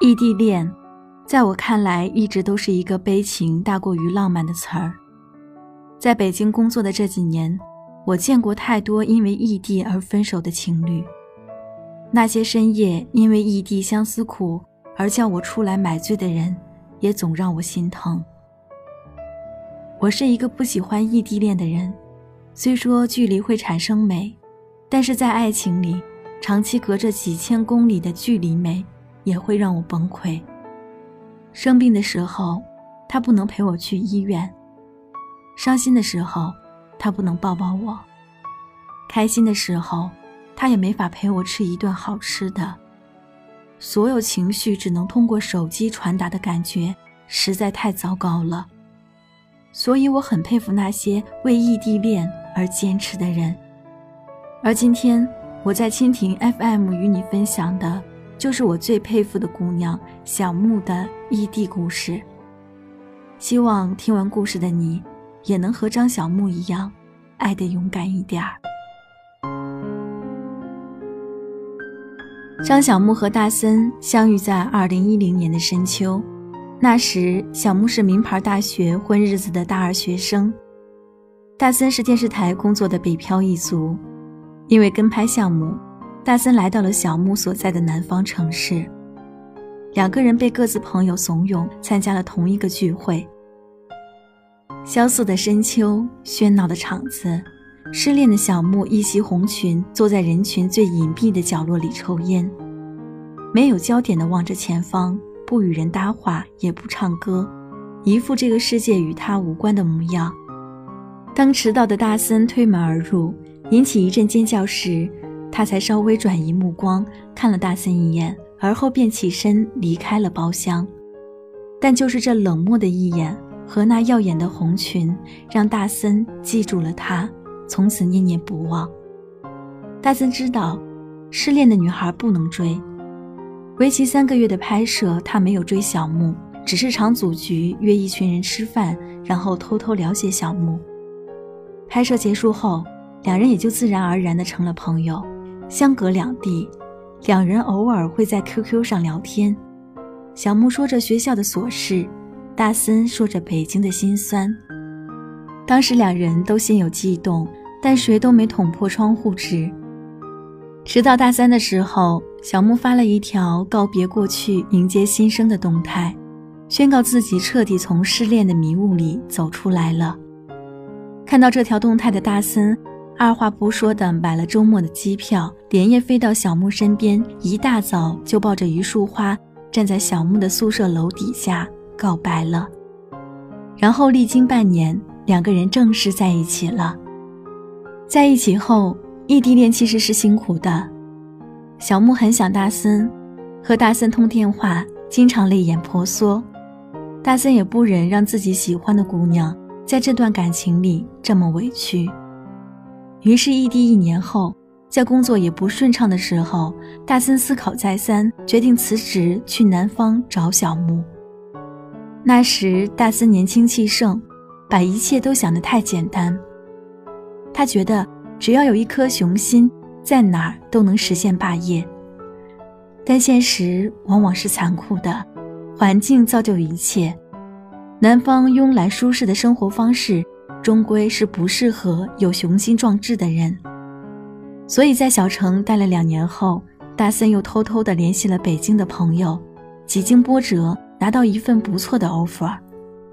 异地恋，在我看来一直都是一个悲情大过于浪漫的词儿。在北京工作的这几年，我见过太多因为异地而分手的情侣。那些深夜因为异地相思苦而叫我出来买醉的人，也总让我心疼。我是一个不喜欢异地恋的人，虽说距离会产生美，但是在爱情里，长期隔着几千公里的距离美也会让我崩溃。生病的时候，他不能陪我去医院；伤心的时候，他不能抱抱我；开心的时候，他也没法陪我吃一顿好吃的。所有情绪只能通过手机传达的感觉，实在太糟糕了。所以我很佩服那些为异地恋而坚持的人，而今天我在蜻蜓 FM 与你分享的，就是我最佩服的姑娘小木的异地故事。希望听完故事的你，也能和张小木一样，爱得勇敢一点儿。张小木和大森相遇在二零一零年的深秋。那时，小木是名牌大学混日子的大二学生，大森是电视台工作的北漂一族。因为跟拍项目，大森来到了小木所在的南方城市。两个人被各自朋友怂恿，参加了同一个聚会。萧瑟的深秋，喧闹的场子，失恋的小木一袭红裙，坐在人群最隐蔽的角落里抽烟，没有焦点地望着前方。不与人搭话，也不唱歌，一副这个世界与他无关的模样。当迟到的大森推门而入，引起一阵尖叫时，他才稍微转移目光，看了大森一眼，而后便起身离开了包厢。但就是这冷漠的一眼和那耀眼的红裙，让大森记住了他，从此念念不忘。大森知道，失恋的女孩不能追。为期三个月的拍摄，他没有追小木，只是常组局约一群人吃饭，然后偷偷了解小木。拍摄结束后，两人也就自然而然的成了朋友。相隔两地，两人偶尔会在 QQ 上聊天。小木说着学校的琐事，大森说着北京的辛酸。当时两人都心有悸动，但谁都没捅破窗户纸。直到大三的时候，小木发了一条告别过去、迎接新生的动态，宣告自己彻底从失恋的迷雾里走出来了。看到这条动态的大森，二话不说的买了周末的机票，连夜飞到小木身边，一大早就抱着一束花站在小木的宿舍楼底下告白了。然后历经半年，两个人正式在一起了。在一起后。异地恋其实是辛苦的，小木很想大森，和大森通电话，经常泪眼婆娑。大森也不忍让自己喜欢的姑娘在这段感情里这么委屈，于是异地一年后，在工作也不顺畅的时候，大森思考再三，决定辞职去南方找小木。那时大森年轻气盛，把一切都想得太简单，他觉得。只要有一颗雄心，在哪儿都能实现霸业。但现实往往是残酷的，环境造就一切。南方慵懒舒适的生活方式，终归是不适合有雄心壮志的人。所以在小城待了两年后，大森又偷偷地联系了北京的朋友，几经波折，拿到一份不错的 offer。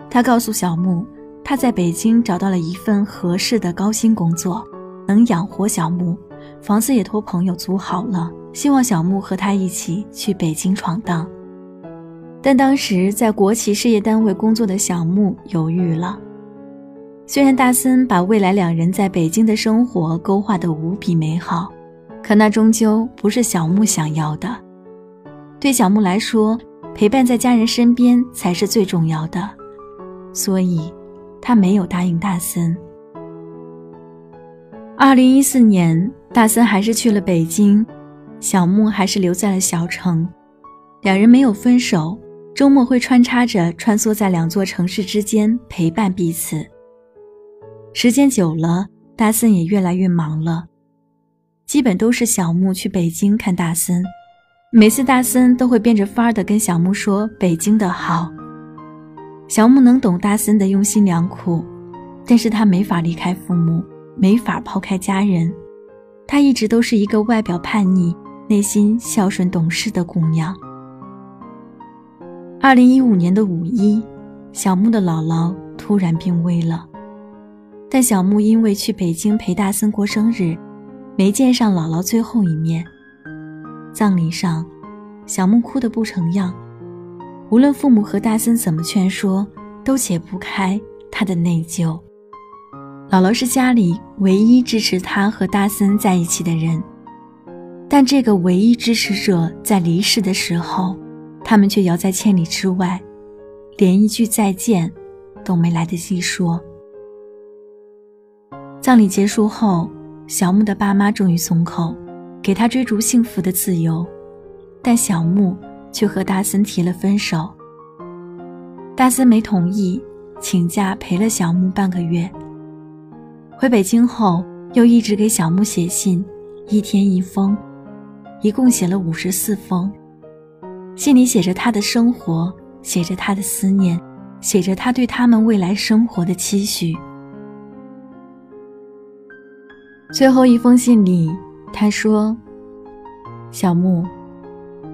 他告诉小木，他在北京找到了一份合适的高薪工作。能养活小木，房子也托朋友租好了，希望小木和他一起去北京闯荡。但当时在国企事业单位工作的小木犹豫了。虽然大森把未来两人在北京的生活勾画得无比美好，可那终究不是小木想要的。对小木来说，陪伴在家人身边才是最重要的，所以，他没有答应大森。二零一四年，大森还是去了北京，小木还是留在了小城。两人没有分手，周末会穿插着穿梭在两座城市之间陪伴彼此。时间久了，大森也越来越忙了。基本都是小木去北京看大森，每次大森都会变着法儿的跟小木说北京的好。小木能懂大森的用心良苦，但是他没法离开父母，没法抛开家人。她一直都是一个外表叛逆、内心孝顺懂事的姑娘。二零一五年的五一，小木的姥姥突然病危了，但小木因为去北京陪大森过生日，没见上姥姥最后一面。葬礼上，小木哭得不成样。无论父母和大森怎么劝说，都解不开他的内疚。姥姥是家里唯一支持他和大森在一起的人，但这个唯一支持者在离世的时候，他们却遥在千里之外，连一句再见都没来得及说。葬礼结束后，小木的爸妈终于松口，给他追逐幸福的自由，但小木。却和大森提了分手。大森没同意，请假陪了小木半个月。回北京后，又一直给小木写信，一天一封，一共写了五十四封。信里写着他的生活，写着他的思念，写着他对他们未来生活的期许。最后一封信里，他说：“小木。”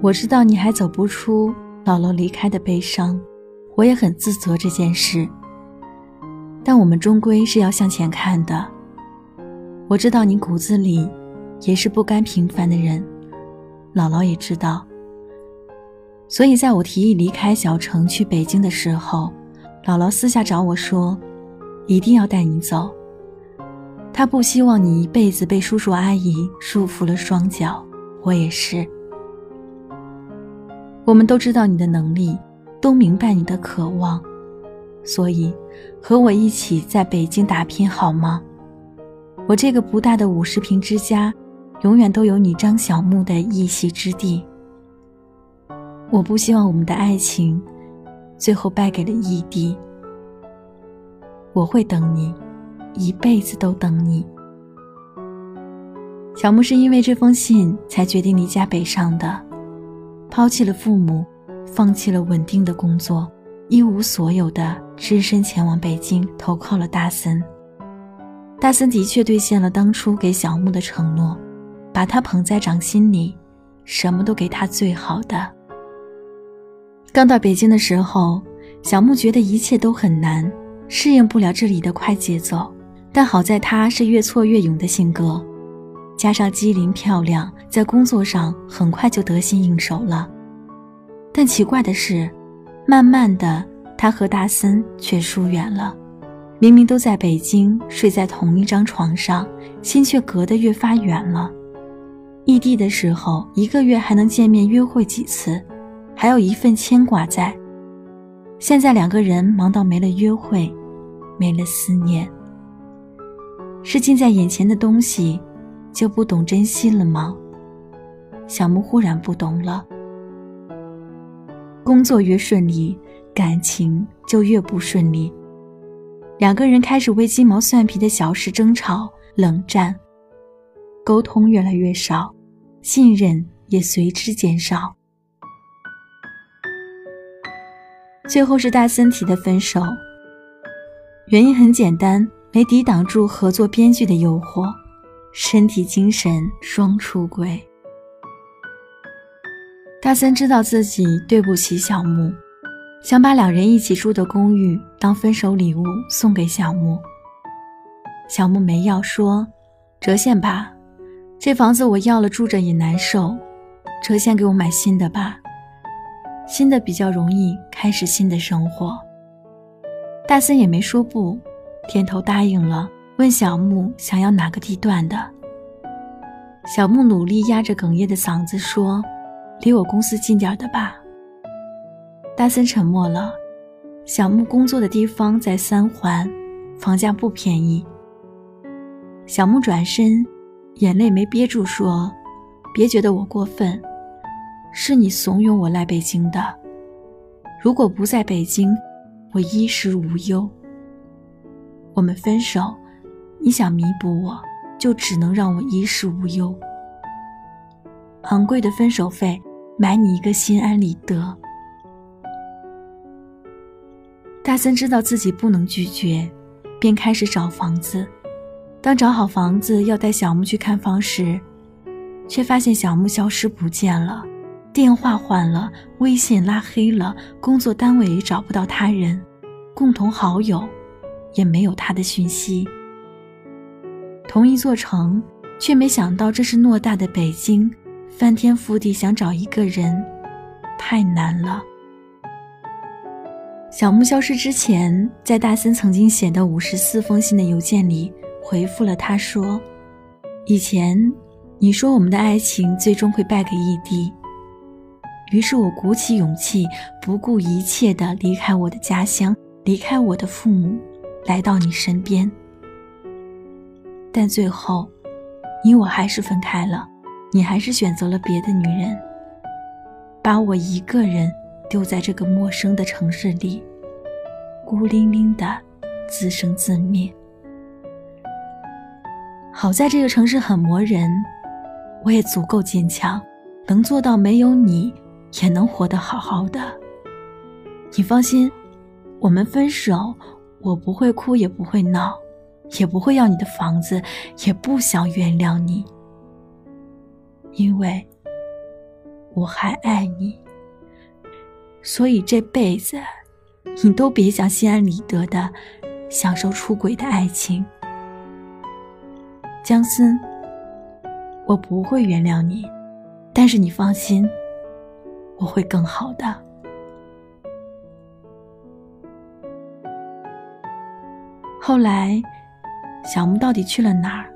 我知道你还走不出姥姥离开的悲伤，我也很自责这件事。但我们终归是要向前看的。我知道你骨子里也是不甘平凡的人，姥姥也知道。所以在我提议离开小城去北京的时候，姥姥私下找我说，一定要带你走。他不希望你一辈子被叔叔阿姨束缚了双脚，我也是。我们都知道你的能力，都明白你的渴望，所以和我一起在北京打拼好吗？我这个不大的五十平之家，永远都有你张小木的一席之地。我不希望我们的爱情最后败给了异地。我会等你，一辈子都等你。小木是因为这封信才决定离家北上的。抛弃了父母，放弃了稳定的工作，一无所有的只身前往北京投靠了大森。大森的确兑现了当初给小木的承诺，把他捧在掌心里，什么都给他最好的。刚到北京的时候，小木觉得一切都很难，适应不了这里的快节奏。但好在他是越挫越勇的性格。加上机灵漂亮，在工作上很快就得心应手了。但奇怪的是，慢慢的，他和大森却疏远了。明明都在北京，睡在同一张床上，心却隔得越发远了。异地的时候，一个月还能见面约会几次，还有一份牵挂在。现在两个人忙到没了约会，没了思念，是近在眼前的东西。就不懂珍惜了吗？小木忽然不懂了。工作越顺利，感情就越不顺利。两个人开始为鸡毛蒜皮的小事争吵、冷战，沟通越来越少，信任也随之减少。最后是大森提的分手，原因很简单，没抵挡住合作编剧的诱惑。身体精神双出轨。大森知道自己对不起小木，想把两人一起住的公寓当分手礼物送给小木。小木没要，说：“折现吧，这房子我要了住着也难受，折现给我买新的吧，新的比较容易开始新的生活。”大森也没说不，点头答应了。问小木想要哪个地段的？小木努力压着哽咽的嗓子说：“离我公司近点的吧。”大森沉默了。小木工作的地方在三环，房价不便宜。小木转身，眼泪没憋住说：“别觉得我过分，是你怂恿我来北京的。如果不在北京，我衣食无忧。我们分手。”你想弥补我，就只能让我衣食无忧。昂贵的分手费，买你一个心安理得。大森知道自己不能拒绝，便开始找房子。当找好房子要带小木去看房时，却发现小木消失不见了，电话换了，微信拉黑了，工作单位也找不到他人，共同好友也没有他的讯息。同一座城，却没想到这是偌大的北京，翻天覆地想找一个人，太难了。小木消失之前，在大森曾经写的五十四封信的邮件里回复了他说：“以前你说我们的爱情最终会败给异地，于是我鼓起勇气，不顾一切的离开我的家乡，离开我的父母，来到你身边。但最后，你我还是分开了，你还是选择了别的女人，把我一个人。”丢在这个陌生的城市里，孤零零的自生自灭。好在这个城市很磨人，我也足够坚强，能做到没有你也能活得好好的。你放心，我们分手，我不会哭，也不会闹，也不会要你的房子，也不想原谅你，因为我还爱你。所以这辈子，你都别想心安理得的享受出轨的爱情，江森。我不会原谅你，但是你放心，我会更好的。后来，小木到底去了哪儿，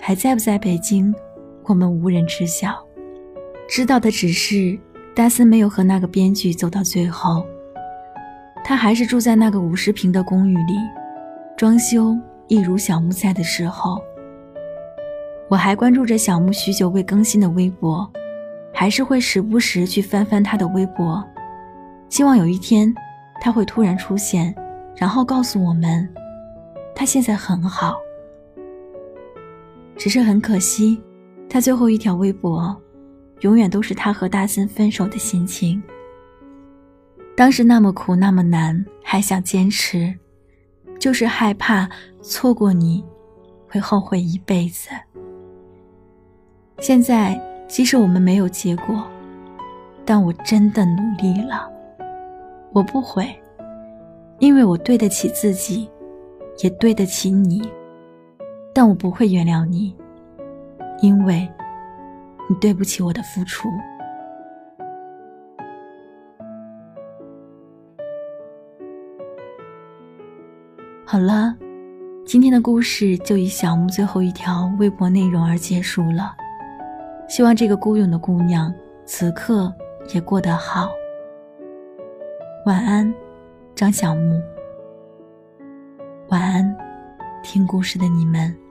还在不在北京，我们无人知晓，知道的只是。达森没有和那个编剧走到最后，他还是住在那个五十平的公寓里，装修一如小木在的时候。我还关注着小木许久未更新的微博，还是会时不时去翻翻他的微博，希望有一天他会突然出现，然后告诉我们，他现在很好。只是很可惜，他最后一条微博。永远都是他和大森分手的心情。当时那么苦那么难，还想坚持，就是害怕错过你，会后悔一辈子。现在即使我们没有结果，但我真的努力了，我不悔，因为我对得起自己，也对得起你。但我不会原谅你，因为。你对不起我的付出。好了，今天的故事就以小木最后一条微博内容而结束了。希望这个孤勇的姑娘此刻也过得好。晚安，张小木。晚安，听故事的你们。